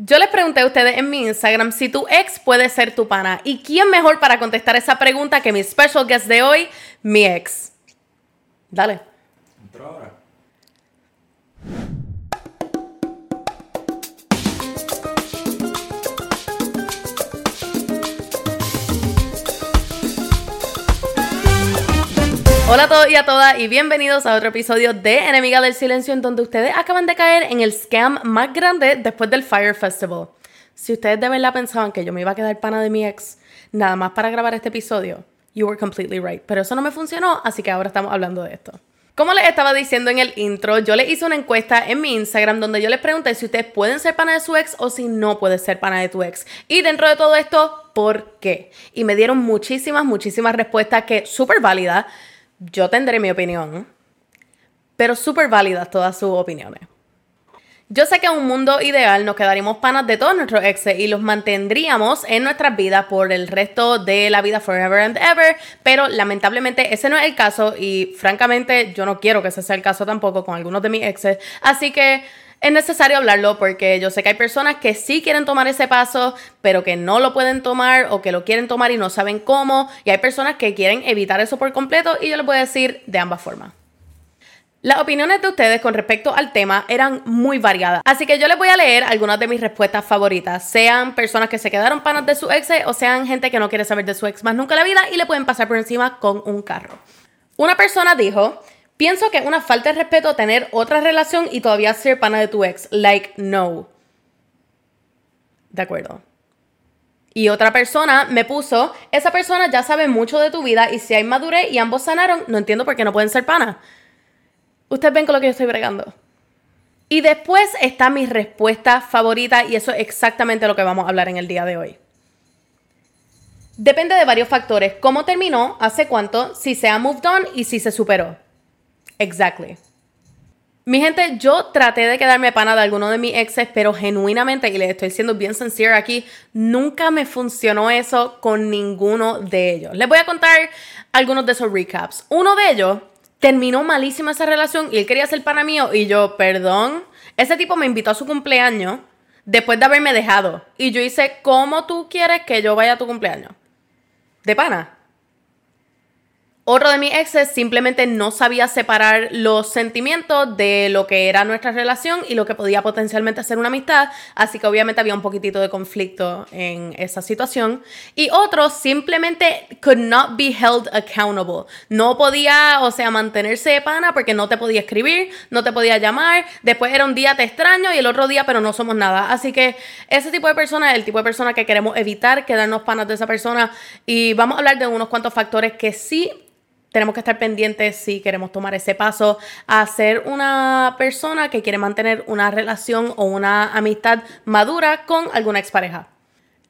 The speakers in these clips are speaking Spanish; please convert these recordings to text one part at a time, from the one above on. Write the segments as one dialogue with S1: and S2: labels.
S1: Yo les pregunté a ustedes en mi Instagram si tu ex puede ser tu pana. ¿Y quién mejor para contestar esa pregunta que mi special guest de hoy, mi ex? Dale. ahora. Hola a todos y a todas y bienvenidos a otro episodio de Enemiga del Silencio en donde ustedes acaban de caer en el scam más grande después del Fire Festival. Si ustedes de verdad pensaban que yo me iba a quedar pana de mi ex nada más para grabar este episodio, you were completely right. Pero eso no me funcionó, así que ahora estamos hablando de esto. Como les estaba diciendo en el intro, yo les hice una encuesta en mi Instagram donde yo les pregunté si ustedes pueden ser pana de su ex o si no pueden ser pana de tu ex. Y dentro de todo esto, ¿por qué? Y me dieron muchísimas, muchísimas respuestas que súper válidas yo tendré mi opinión, pero súper válidas todas sus opiniones. Yo sé que en un mundo ideal nos quedaríamos panas de todos nuestros exes y los mantendríamos en nuestras vidas por el resto de la vida forever and ever, pero lamentablemente ese no es el caso y francamente yo no quiero que ese sea el caso tampoco con algunos de mis exes, así que es necesario hablarlo porque yo sé que hay personas que sí quieren tomar ese paso, pero que no lo pueden tomar o que lo quieren tomar y no saben cómo. Y hay personas que quieren evitar eso por completo y yo les voy a decir de ambas formas. Las opiniones de ustedes con respecto al tema eran muy variadas, así que yo les voy a leer algunas de mis respuestas favoritas, sean personas que se quedaron panas de su ex o sean gente que no quiere saber de su ex más nunca en la vida y le pueden pasar por encima con un carro. Una persona dijo, Pienso que es una falta de respeto tener otra relación y todavía ser pana de tu ex. Like, no. De acuerdo. Y otra persona me puso, esa persona ya sabe mucho de tu vida y si hay madurez y ambos sanaron, no entiendo por qué no pueden ser panas. Ustedes ven con lo que yo estoy bregando. Y después está mi respuesta favorita y eso es exactamente lo que vamos a hablar en el día de hoy. Depende de varios factores. ¿Cómo terminó? ¿Hace cuánto? Si se ha moved on y si se superó. Exactly. Mi gente, yo traté de quedarme pana de alguno de mis exes, pero genuinamente, y les estoy siendo bien sincera aquí, nunca me funcionó eso con ninguno de ellos. Les voy a contar algunos de esos recaps. Uno de ellos terminó malísima esa relación y él quería ser pana mío y yo, perdón, ese tipo me invitó a su cumpleaños después de haberme dejado. Y yo hice, ¿cómo tú quieres que yo vaya a tu cumpleaños? De pana. Otro de mis exes simplemente no sabía separar los sentimientos de lo que era nuestra relación y lo que podía potencialmente ser una amistad, así que obviamente había un poquitito de conflicto en esa situación. Y otro simplemente could not be held accountable. No podía, o sea, mantenerse pana porque no te podía escribir, no te podía llamar, después era un día te extraño y el otro día pero no somos nada. Así que ese tipo de persona es el tipo de persona que queremos evitar, quedarnos panas de esa persona y vamos a hablar de unos cuantos factores que sí tenemos que estar pendientes si queremos tomar ese paso a ser una persona que quiere mantener una relación o una amistad madura con alguna expareja.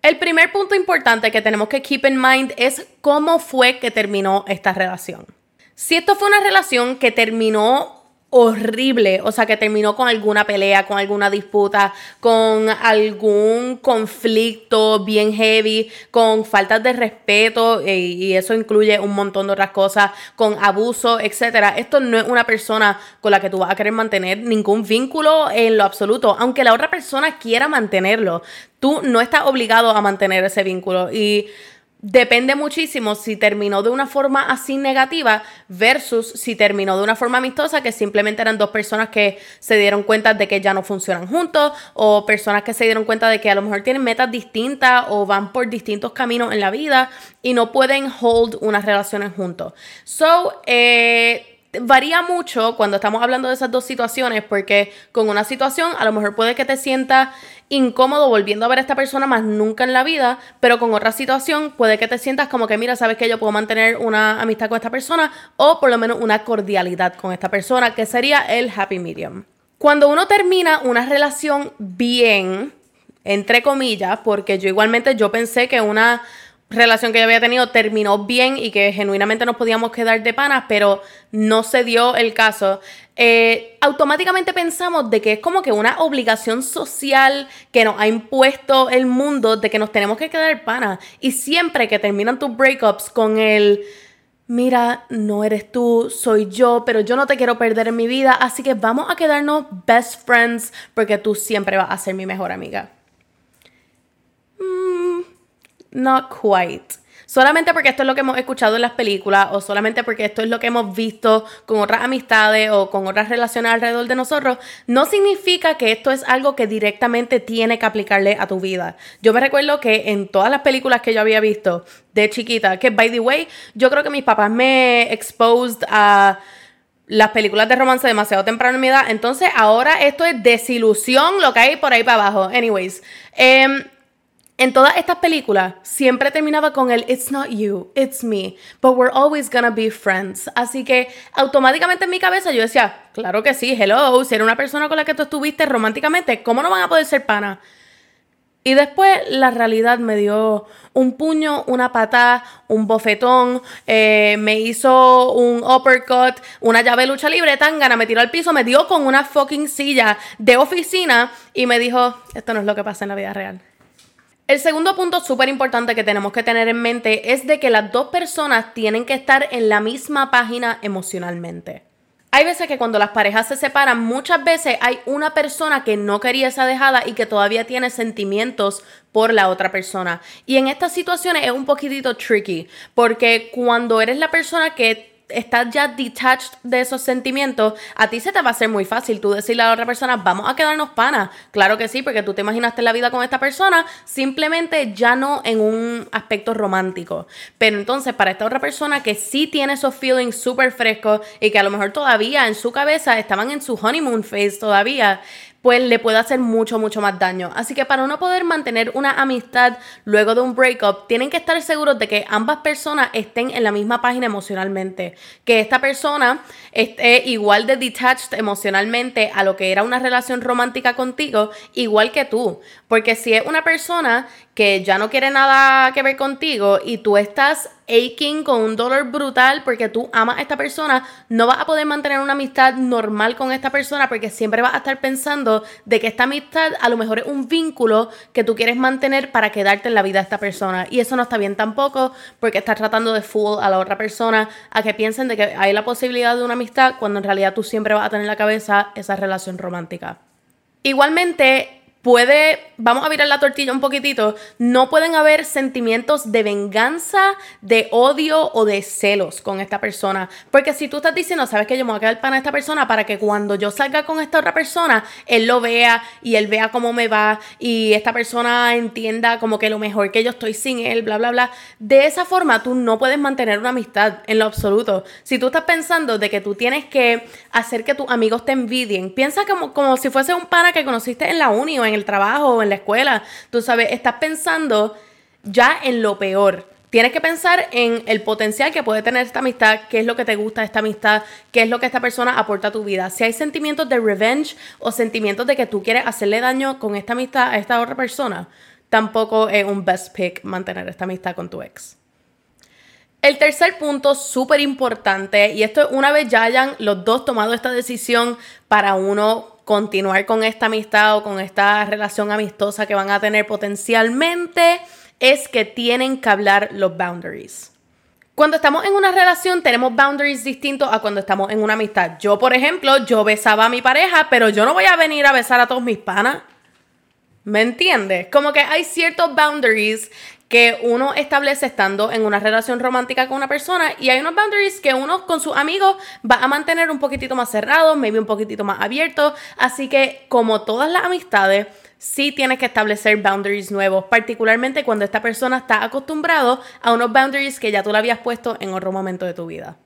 S1: El primer punto importante que tenemos que keep in mind es cómo fue que terminó esta relación. Si esto fue una relación que terminó horrible, o sea, que terminó con alguna pelea, con alguna disputa, con algún conflicto bien heavy, con faltas de respeto, eh, y eso incluye un montón de otras cosas, con abuso, etcétera. Esto no es una persona con la que tú vas a querer mantener ningún vínculo en lo absoluto, aunque la otra persona quiera mantenerlo. Tú no estás obligado a mantener ese vínculo y depende muchísimo si terminó de una forma así negativa versus si terminó de una forma amistosa que simplemente eran dos personas que se dieron cuenta de que ya no funcionan juntos o personas que se dieron cuenta de que a lo mejor tienen metas distintas o van por distintos caminos en la vida y no pueden hold unas relaciones juntos. So, eh, varía mucho cuando estamos hablando de esas dos situaciones, porque con una situación a lo mejor puede que te sientas incómodo volviendo a ver a esta persona más nunca en la vida, pero con otra situación puede que te sientas como que, mira, sabes que yo puedo mantener una amistad con esta persona o por lo menos una cordialidad con esta persona, que sería el happy medium. Cuando uno termina una relación bien, entre comillas, porque yo igualmente yo pensé que una relación que yo había tenido terminó bien y que genuinamente nos podíamos quedar de panas, pero no se dio el caso. Eh, automáticamente pensamos de que es como que una obligación social que nos ha impuesto el mundo de que nos tenemos que quedar panas. Y siempre que terminan tus breakups con el, mira, no eres tú, soy yo, pero yo no te quiero perder en mi vida, así que vamos a quedarnos best friends porque tú siempre vas a ser mi mejor amiga. Not quite. Solamente porque esto es lo que hemos escuchado en las películas o solamente porque esto es lo que hemos visto con otras amistades o con otras relaciones alrededor de nosotros, no significa que esto es algo que directamente tiene que aplicarle a tu vida. Yo me recuerdo que en todas las películas que yo había visto de chiquita, que by the way, yo creo que mis papás me exposed a las películas de romance demasiado temprano en mi edad. Entonces ahora esto es desilusión, lo que hay por ahí para abajo. Anyways. Eh, en todas estas películas siempre terminaba con el It's not you, it's me, but we're always gonna be friends. Así que automáticamente en mi cabeza yo decía, claro que sí, hello, si era una persona con la que tú estuviste románticamente, ¿cómo no van a poder ser pana? Y después la realidad me dio un puño, una patada, un bofetón, eh, me hizo un uppercut, una llave de lucha libre, tangana, me tiró al piso, me dio con una fucking silla de oficina y me dijo, esto no es lo que pasa en la vida real. El segundo punto súper importante que tenemos que tener en mente es de que las dos personas tienen que estar en la misma página emocionalmente. Hay veces que cuando las parejas se separan, muchas veces hay una persona que no quería esa dejada y que todavía tiene sentimientos por la otra persona. Y en estas situaciones es un poquitito tricky, porque cuando eres la persona que estás ya detached de esos sentimientos, a ti se te va a hacer muy fácil tú decirle a la otra persona, vamos a quedarnos panas. Claro que sí, porque tú te imaginaste la vida con esta persona, simplemente ya no en un aspecto romántico. Pero entonces, para esta otra persona que sí tiene esos feelings súper frescos y que a lo mejor todavía en su cabeza estaban en su honeymoon phase todavía, pues le puede hacer mucho, mucho más daño. Así que para no poder mantener una amistad luego de un breakup, tienen que estar seguros de que ambas personas estén en la misma página emocionalmente. Que esta persona esté igual de detached emocionalmente a lo que era una relación romántica contigo, igual que tú. Porque si es una persona que ya no quiere nada que ver contigo y tú estás aching con un dolor brutal porque tú amas a esta persona, no vas a poder mantener una amistad normal con esta persona porque siempre vas a estar pensando de que esta amistad a lo mejor es un vínculo que tú quieres mantener para quedarte en la vida de esta persona. Y eso no está bien tampoco porque estás tratando de fool a la otra persona a que piensen de que hay la posibilidad de una amistad cuando en realidad tú siempre vas a tener en la cabeza esa relación romántica. Igualmente, puede, vamos a virar la tortilla un poquitito, no pueden haber sentimientos de venganza, de odio o de celos con esta persona. Porque si tú estás diciendo, sabes que yo me voy a quedar para esta persona para que cuando yo salga con esta otra persona, él lo vea y él vea cómo me va y esta persona entienda como que lo mejor que yo estoy sin él, bla, bla, bla. De esa forma tú no puedes mantener una amistad en lo absoluto. Si tú estás pensando de que tú tienes que hacer que tus amigos te envidien, piensa como, como si fuese un pana que conociste en la uni o en el trabajo o en la escuela. Tú sabes, estás pensando ya en lo peor. Tienes que pensar en el potencial que puede tener esta amistad, qué es lo que te gusta esta amistad, qué es lo que esta persona aporta a tu vida. Si hay sentimientos de revenge o sentimientos de que tú quieres hacerle daño con esta amistad a esta otra persona, tampoco es un best pick mantener esta amistad con tu ex. El tercer punto, súper importante, y esto es una vez ya hayan los dos tomado esta decisión para uno continuar con esta amistad o con esta relación amistosa que van a tener potencialmente, es que tienen que hablar los boundaries. Cuando estamos en una relación tenemos boundaries distintos a cuando estamos en una amistad. Yo, por ejemplo, yo besaba a mi pareja, pero yo no voy a venir a besar a todos mis panas. ¿Me entiendes? Como que hay ciertos boundaries que uno establece estando en una relación romántica con una persona y hay unos boundaries que uno con sus amigos va a mantener un poquitito más cerrado, maybe un poquitito más abierto. Así que como todas las amistades, sí tienes que establecer boundaries nuevos, particularmente cuando esta persona está acostumbrado a unos boundaries que ya tú le habías puesto en otro momento de tu vida.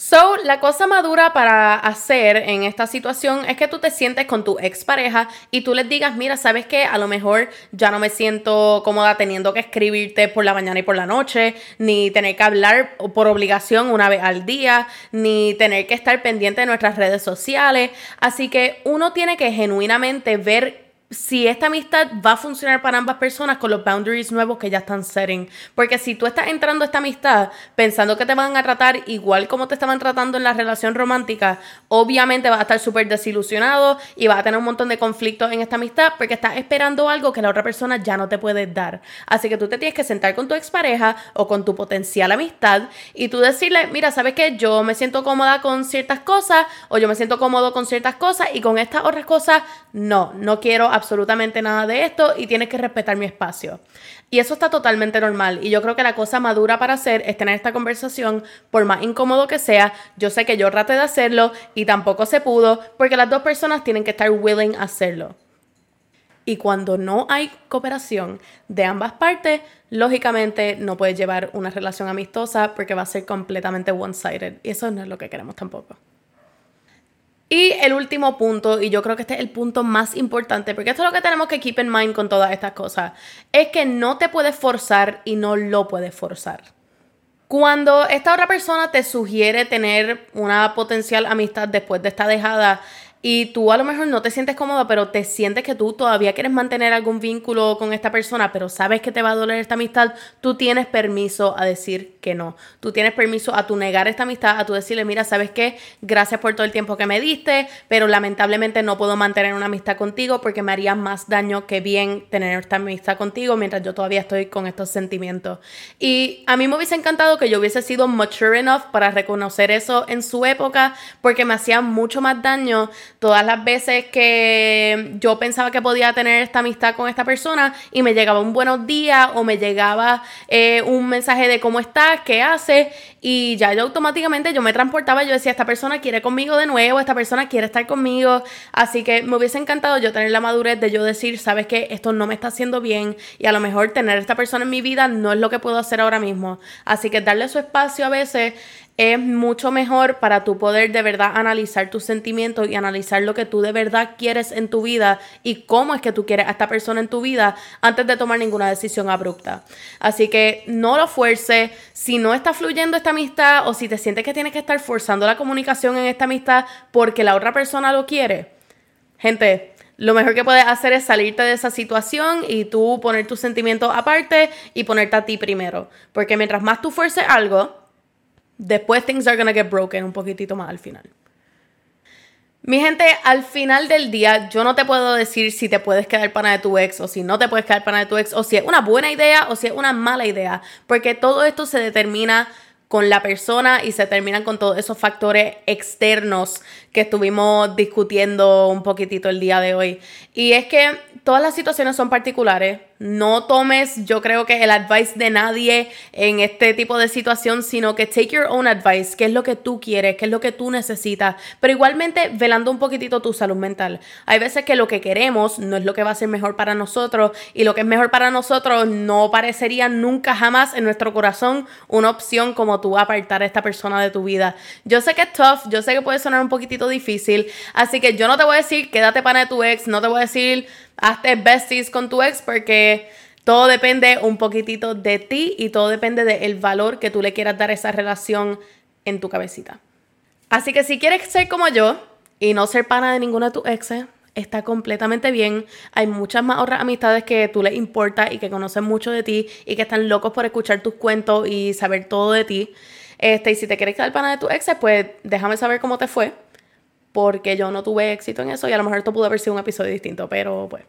S1: So, la cosa madura para hacer en esta situación es que tú te sientes con tu expareja y tú les digas, mira, ¿sabes qué? A lo mejor ya no me siento cómoda teniendo que escribirte por la mañana y por la noche, ni tener que hablar por obligación una vez al día, ni tener que estar pendiente de nuestras redes sociales. Así que uno tiene que genuinamente ver si esta amistad va a funcionar para ambas personas con los boundaries nuevos que ya están setting. Porque si tú estás entrando a esta amistad pensando que te van a tratar igual como te estaban tratando en la relación romántica, obviamente vas a estar súper desilusionado y vas a tener un montón de conflictos en esta amistad porque estás esperando algo que la otra persona ya no te puede dar. Así que tú te tienes que sentar con tu expareja o con tu potencial amistad y tú decirle, mira, ¿sabes qué? Yo me siento cómoda con ciertas cosas o yo me siento cómodo con ciertas cosas y con estas otras cosas, no, no quiero absolutamente nada de esto y tienes que respetar mi espacio. Y eso está totalmente normal. Y yo creo que la cosa madura para hacer es tener esta conversación, por más incómodo que sea. Yo sé que yo traté de hacerlo y tampoco se pudo, porque las dos personas tienen que estar willing a hacerlo. Y cuando no hay cooperación de ambas partes, lógicamente no puedes llevar una relación amistosa porque va a ser completamente one-sided. Y eso no es lo que queremos tampoco. Y el último punto, y yo creo que este es el punto más importante, porque esto es lo que tenemos que keep in mind con todas estas cosas, es que no te puedes forzar y no lo puedes forzar. Cuando esta otra persona te sugiere tener una potencial amistad después de esta dejada, y tú a lo mejor no te sientes cómoda, pero te sientes que tú todavía quieres mantener algún vínculo con esta persona, pero sabes que te va a doler esta amistad, tú tienes permiso a decir no. Tú tienes permiso a tu negar esta amistad, a tu decirle, mira, ¿sabes qué? Gracias por todo el tiempo que me diste, pero lamentablemente no puedo mantener una amistad contigo porque me haría más daño que bien tener esta amistad contigo mientras yo todavía estoy con estos sentimientos. Y a mí me hubiese encantado que yo hubiese sido mature enough para reconocer eso en su época porque me hacía mucho más daño todas las veces que yo pensaba que podía tener esta amistad con esta persona y me llegaba un buenos días o me llegaba eh, un mensaje de cómo estás, qué haces y ya yo automáticamente yo me transportaba, yo decía, esta persona quiere conmigo de nuevo, esta persona quiere estar conmigo, así que me hubiese encantado yo tener la madurez de yo decir, sabes que esto no me está haciendo bien y a lo mejor tener esta persona en mi vida no es lo que puedo hacer ahora mismo, así que darle su espacio a veces es mucho mejor para tu poder de verdad analizar tus sentimientos y analizar lo que tú de verdad quieres en tu vida y cómo es que tú quieres a esta persona en tu vida antes de tomar ninguna decisión abrupta. Así que no lo fuerces. Si no está fluyendo esta amistad o si te sientes que tienes que estar forzando la comunicación en esta amistad porque la otra persona lo quiere, gente, lo mejor que puedes hacer es salirte de esa situación y tú poner tus sentimientos aparte y ponerte a ti primero. Porque mientras más tú fuerces algo, Después things are gonna get broken un poquitito más al final. Mi gente, al final del día, yo no te puedo decir si te puedes quedar pana de tu ex o si no te puedes quedar pana de tu ex o si es una buena idea o si es una mala idea, porque todo esto se determina con la persona y se terminan con todos esos factores externos que estuvimos discutiendo un poquitito el día de hoy. Y es que todas las situaciones son particulares. No tomes, yo creo que el advice de nadie en este tipo de situación, sino que take your own advice, qué es lo que tú quieres, qué es lo que tú necesitas, pero igualmente velando un poquitito tu salud mental. Hay veces que lo que queremos no es lo que va a ser mejor para nosotros y lo que es mejor para nosotros no parecería nunca jamás en nuestro corazón una opción como tú apartar a esta persona de tu vida. Yo sé que es tough, yo sé que puede sonar un poquitito difícil, así que yo no te voy a decir quédate para de tu ex, no te voy a decir hazte besties con tu ex porque todo depende un poquitito de ti y todo depende del valor que tú le quieras dar a esa relación en tu cabecita. Así que si quieres ser como yo y no ser pana de ninguna de tus exes, está completamente bien. Hay muchas más otras amistades que tú les importa y que conocen mucho de ti y que están locos por escuchar tus cuentos y saber todo de ti. Este, y si te quieres quedar pana de tus exes, pues déjame saber cómo te fue porque yo no tuve éxito en eso y a lo mejor esto pudo haber sido un episodio distinto, pero pues